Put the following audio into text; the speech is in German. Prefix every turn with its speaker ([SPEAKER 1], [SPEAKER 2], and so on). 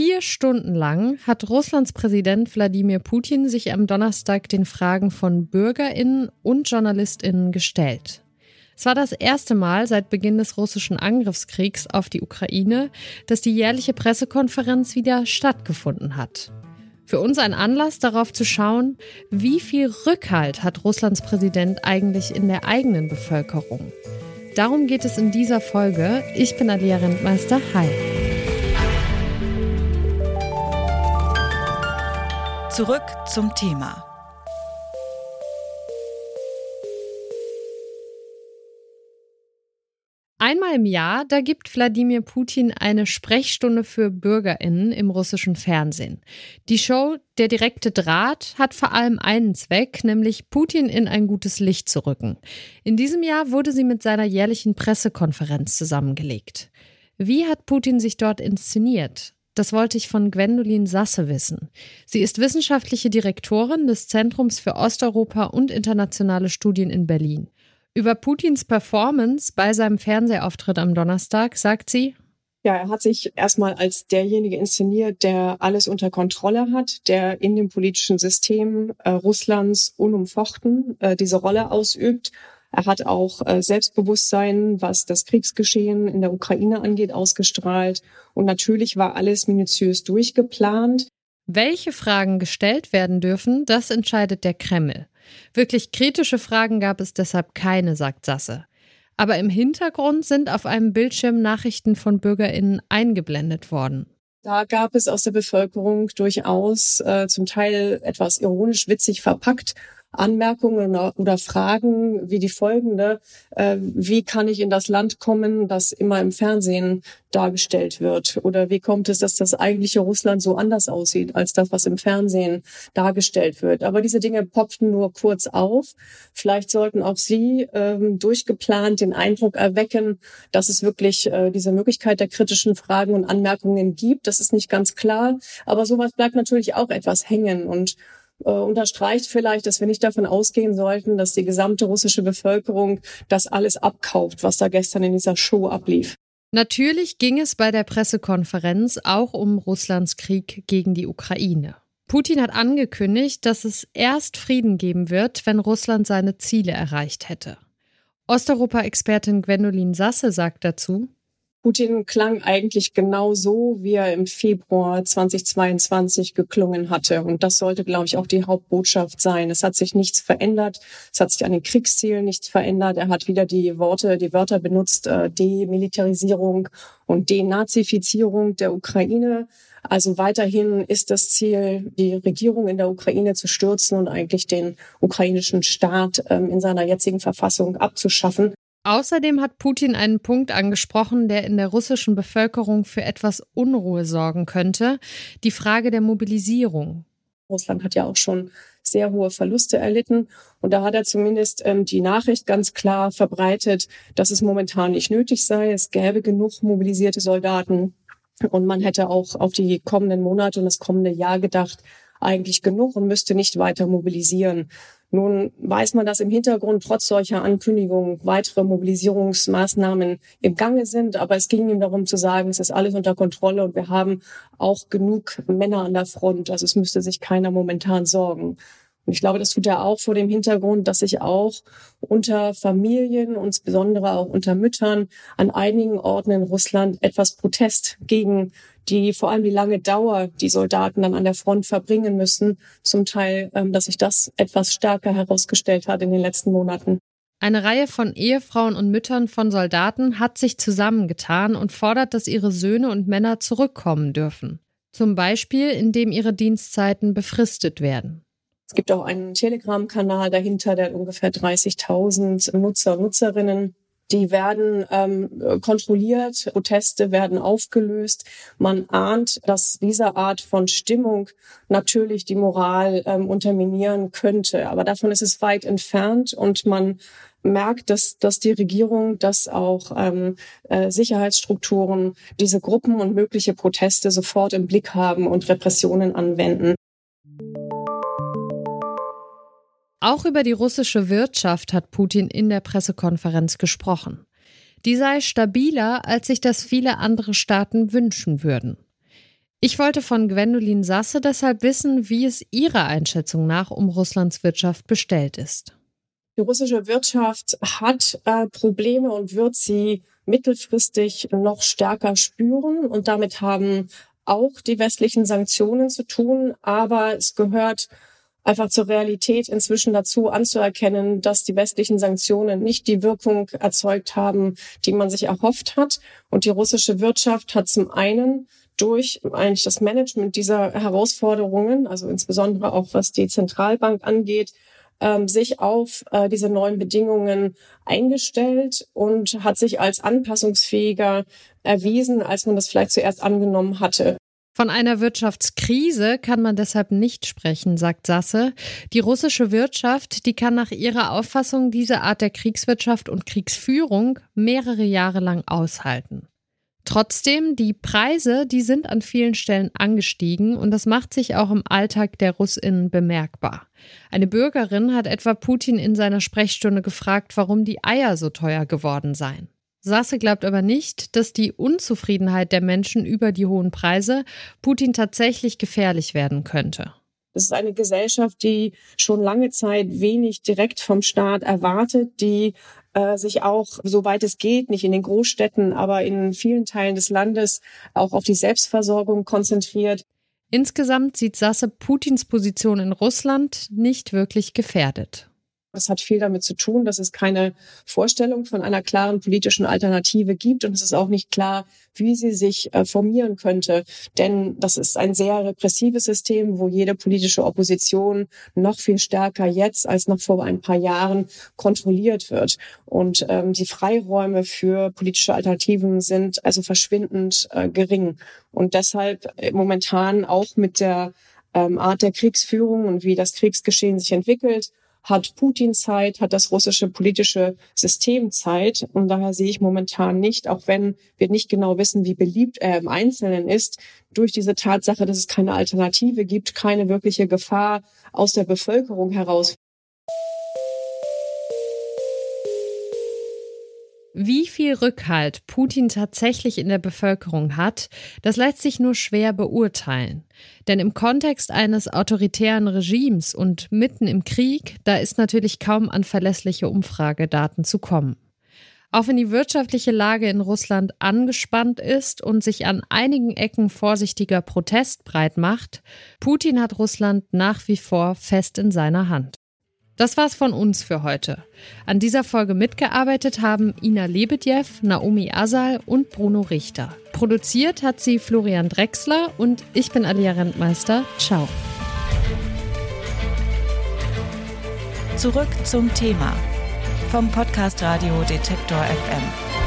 [SPEAKER 1] vier Stunden lang hat Russlands Präsident Wladimir Putin sich am Donnerstag den Fragen von Bürgerinnen und Journalistinnen gestellt. Es war das erste Mal seit Beginn des russischen Angriffskriegs auf die Ukraine, dass die jährliche Pressekonferenz wieder stattgefunden hat. Für uns ein Anlass darauf zu schauen, wie viel Rückhalt hat Russlands Präsident eigentlich in der eigenen Bevölkerung. Darum geht es in dieser Folge. Ich bin Alia Rentmeister. Hi.
[SPEAKER 2] Zurück zum Thema.
[SPEAKER 1] Einmal im Jahr, da gibt Wladimir Putin eine Sprechstunde für Bürgerinnen im russischen Fernsehen. Die Show Der direkte Draht hat vor allem einen Zweck, nämlich Putin in ein gutes Licht zu rücken. In diesem Jahr wurde sie mit seiner jährlichen Pressekonferenz zusammengelegt. Wie hat Putin sich dort inszeniert? Das wollte ich von Gwendolin Sasse wissen. Sie ist wissenschaftliche Direktorin des Zentrums für Osteuropa und internationale Studien in Berlin. Über Putins Performance bei seinem Fernsehauftritt am Donnerstag sagt sie,
[SPEAKER 3] ja, er hat sich erstmal als derjenige inszeniert, der alles unter Kontrolle hat, der in dem politischen System äh, Russlands unumfochten äh, diese Rolle ausübt er hat auch äh, Selbstbewusstsein, was das Kriegsgeschehen in der Ukraine angeht, ausgestrahlt. Und natürlich war alles minutiös durchgeplant.
[SPEAKER 1] Welche Fragen gestellt werden dürfen, das entscheidet der Kreml. Wirklich kritische Fragen gab es deshalb keine, sagt Sasse. Aber im Hintergrund sind auf einem Bildschirm Nachrichten von Bürgerinnen eingeblendet worden.
[SPEAKER 3] Da gab es aus der Bevölkerung durchaus äh, zum Teil etwas ironisch witzig verpackt Anmerkungen oder, Fragen wie die folgende. Äh, wie kann ich in das Land kommen, das immer im Fernsehen dargestellt wird? Oder wie kommt es, dass das eigentliche Russland so anders aussieht als das, was im Fernsehen dargestellt wird? Aber diese Dinge poppten nur kurz auf. Vielleicht sollten auch Sie ähm, durchgeplant den Eindruck erwecken, dass es wirklich äh, diese Möglichkeit der kritischen Fragen und Anmerkungen gibt. Das ist nicht ganz klar. Aber sowas bleibt natürlich auch etwas hängen und äh, unterstreicht vielleicht, dass wir nicht davon ausgehen sollten, dass die gesamte russische Bevölkerung das alles abkauft, was da gestern in dieser Show ablief.
[SPEAKER 1] Natürlich ging es bei der Pressekonferenz auch um Russlands Krieg gegen die Ukraine. Putin hat angekündigt, dass es erst Frieden geben wird, wenn Russland seine Ziele erreicht hätte. Osteuropa-Expertin Gwendolin Sasse sagt dazu,
[SPEAKER 3] Putin klang eigentlich genau so, wie er im Februar 2022 geklungen hatte. Und das sollte, glaube ich, auch die Hauptbotschaft sein. Es hat sich nichts verändert. Es hat sich an den Kriegszielen nichts verändert. Er hat wieder die Worte, die Wörter benutzt, äh, Demilitarisierung und Denazifizierung der Ukraine. Also weiterhin ist das Ziel, die Regierung in der Ukraine zu stürzen und eigentlich den ukrainischen Staat ähm, in seiner jetzigen Verfassung abzuschaffen.
[SPEAKER 1] Außerdem hat Putin einen Punkt angesprochen, der in der russischen Bevölkerung für etwas Unruhe sorgen könnte, die Frage der Mobilisierung.
[SPEAKER 3] Russland hat ja auch schon sehr hohe Verluste erlitten. Und da hat er zumindest ähm, die Nachricht ganz klar verbreitet, dass es momentan nicht nötig sei. Es gäbe genug mobilisierte Soldaten. Und man hätte auch auf die kommenden Monate und das kommende Jahr gedacht, eigentlich genug und müsste nicht weiter mobilisieren. Nun weiß man, dass im Hintergrund trotz solcher Ankündigungen weitere Mobilisierungsmaßnahmen im Gange sind. Aber es ging ihm darum zu sagen, es ist alles unter Kontrolle und wir haben auch genug Männer an der Front. Also es müsste sich keiner momentan sorgen. Und ich glaube, das tut er auch vor dem Hintergrund, dass sich auch unter Familien, insbesondere auch unter Müttern, an einigen Orten in Russland etwas Protest gegen die vor allem die lange Dauer, die Soldaten dann an der Front verbringen müssen, zum Teil, ähm, dass sich das etwas stärker herausgestellt hat in den letzten Monaten.
[SPEAKER 1] Eine Reihe von Ehefrauen und Müttern von Soldaten hat sich zusammengetan und fordert, dass ihre Söhne und Männer zurückkommen dürfen. Zum Beispiel, indem ihre Dienstzeiten befristet werden.
[SPEAKER 3] Es gibt auch einen Telegram-Kanal dahinter, der hat ungefähr 30.000 Nutzer und Nutzerinnen. Die werden ähm, kontrolliert, Proteste werden aufgelöst. Man ahnt, dass diese Art von Stimmung natürlich die Moral ähm, unterminieren könnte. Aber davon ist es weit entfernt und man merkt, dass, dass die Regierung, dass auch ähm, äh, Sicherheitsstrukturen diese Gruppen und mögliche Proteste sofort im Blick haben und Repressionen anwenden.
[SPEAKER 1] Auch über die russische Wirtschaft hat Putin in der Pressekonferenz gesprochen. Die sei stabiler, als sich das viele andere Staaten wünschen würden. Ich wollte von Gwendolin Sasse deshalb wissen, wie es ihrer Einschätzung nach um Russlands Wirtschaft bestellt ist.
[SPEAKER 3] Die russische Wirtschaft hat äh, Probleme und wird sie mittelfristig noch stärker spüren. Und damit haben auch die westlichen Sanktionen zu tun. Aber es gehört einfach zur Realität inzwischen dazu anzuerkennen, dass die westlichen Sanktionen nicht die Wirkung erzeugt haben, die man sich erhofft hat. Und die russische Wirtschaft hat zum einen durch eigentlich das Management dieser Herausforderungen, also insbesondere auch was die Zentralbank angeht, ähm, sich auf äh, diese neuen Bedingungen eingestellt und hat sich als anpassungsfähiger erwiesen, als man das vielleicht zuerst angenommen hatte.
[SPEAKER 1] Von einer Wirtschaftskrise kann man deshalb nicht sprechen, sagt Sasse. Die russische Wirtschaft, die kann nach ihrer Auffassung diese Art der Kriegswirtschaft und Kriegsführung mehrere Jahre lang aushalten. Trotzdem, die Preise, die sind an vielen Stellen angestiegen und das macht sich auch im Alltag der Russinnen bemerkbar. Eine Bürgerin hat etwa Putin in seiner Sprechstunde gefragt, warum die Eier so teuer geworden seien. Sasse glaubt aber nicht, dass die Unzufriedenheit der Menschen über die hohen Preise Putin tatsächlich gefährlich werden könnte.
[SPEAKER 3] Das ist eine Gesellschaft, die schon lange Zeit wenig direkt vom Staat erwartet, die äh, sich auch, soweit es geht, nicht in den Großstädten, aber in vielen Teilen des Landes auch auf die Selbstversorgung konzentriert.
[SPEAKER 1] Insgesamt sieht Sasse Putins Position in Russland nicht wirklich gefährdet.
[SPEAKER 3] Das hat viel damit zu tun, dass es keine Vorstellung von einer klaren politischen Alternative gibt und es ist auch nicht klar, wie sie sich äh, formieren könnte. Denn das ist ein sehr repressives System, wo jede politische Opposition noch viel stärker jetzt als noch vor ein paar Jahren kontrolliert wird. Und ähm, die Freiräume für politische Alternativen sind also verschwindend äh, gering. Und deshalb äh, momentan auch mit der ähm, Art der Kriegsführung und wie das Kriegsgeschehen sich entwickelt, hat Putin Zeit, hat das russische politische System Zeit. Und daher sehe ich momentan nicht, auch wenn wir nicht genau wissen, wie beliebt er im Einzelnen ist, durch diese Tatsache, dass es keine Alternative gibt, keine wirkliche Gefahr aus der Bevölkerung heraus.
[SPEAKER 1] Wie viel Rückhalt Putin tatsächlich in der Bevölkerung hat, das lässt sich nur schwer beurteilen. Denn im Kontext eines autoritären Regimes und mitten im Krieg, da ist natürlich kaum an verlässliche Umfragedaten zu kommen. Auch wenn die wirtschaftliche Lage in Russland angespannt ist und sich an einigen Ecken vorsichtiger Protest breit macht, Putin hat Russland nach wie vor fest in seiner Hand. Das war's von uns für heute. An dieser Folge mitgearbeitet haben Ina Lebedjew, Naomi Asal und Bruno Richter. Produziert hat sie Florian Drexler und ich bin Alia Rentmeister. Ciao.
[SPEAKER 2] Zurück zum Thema vom Podcast Radio Detektor FM.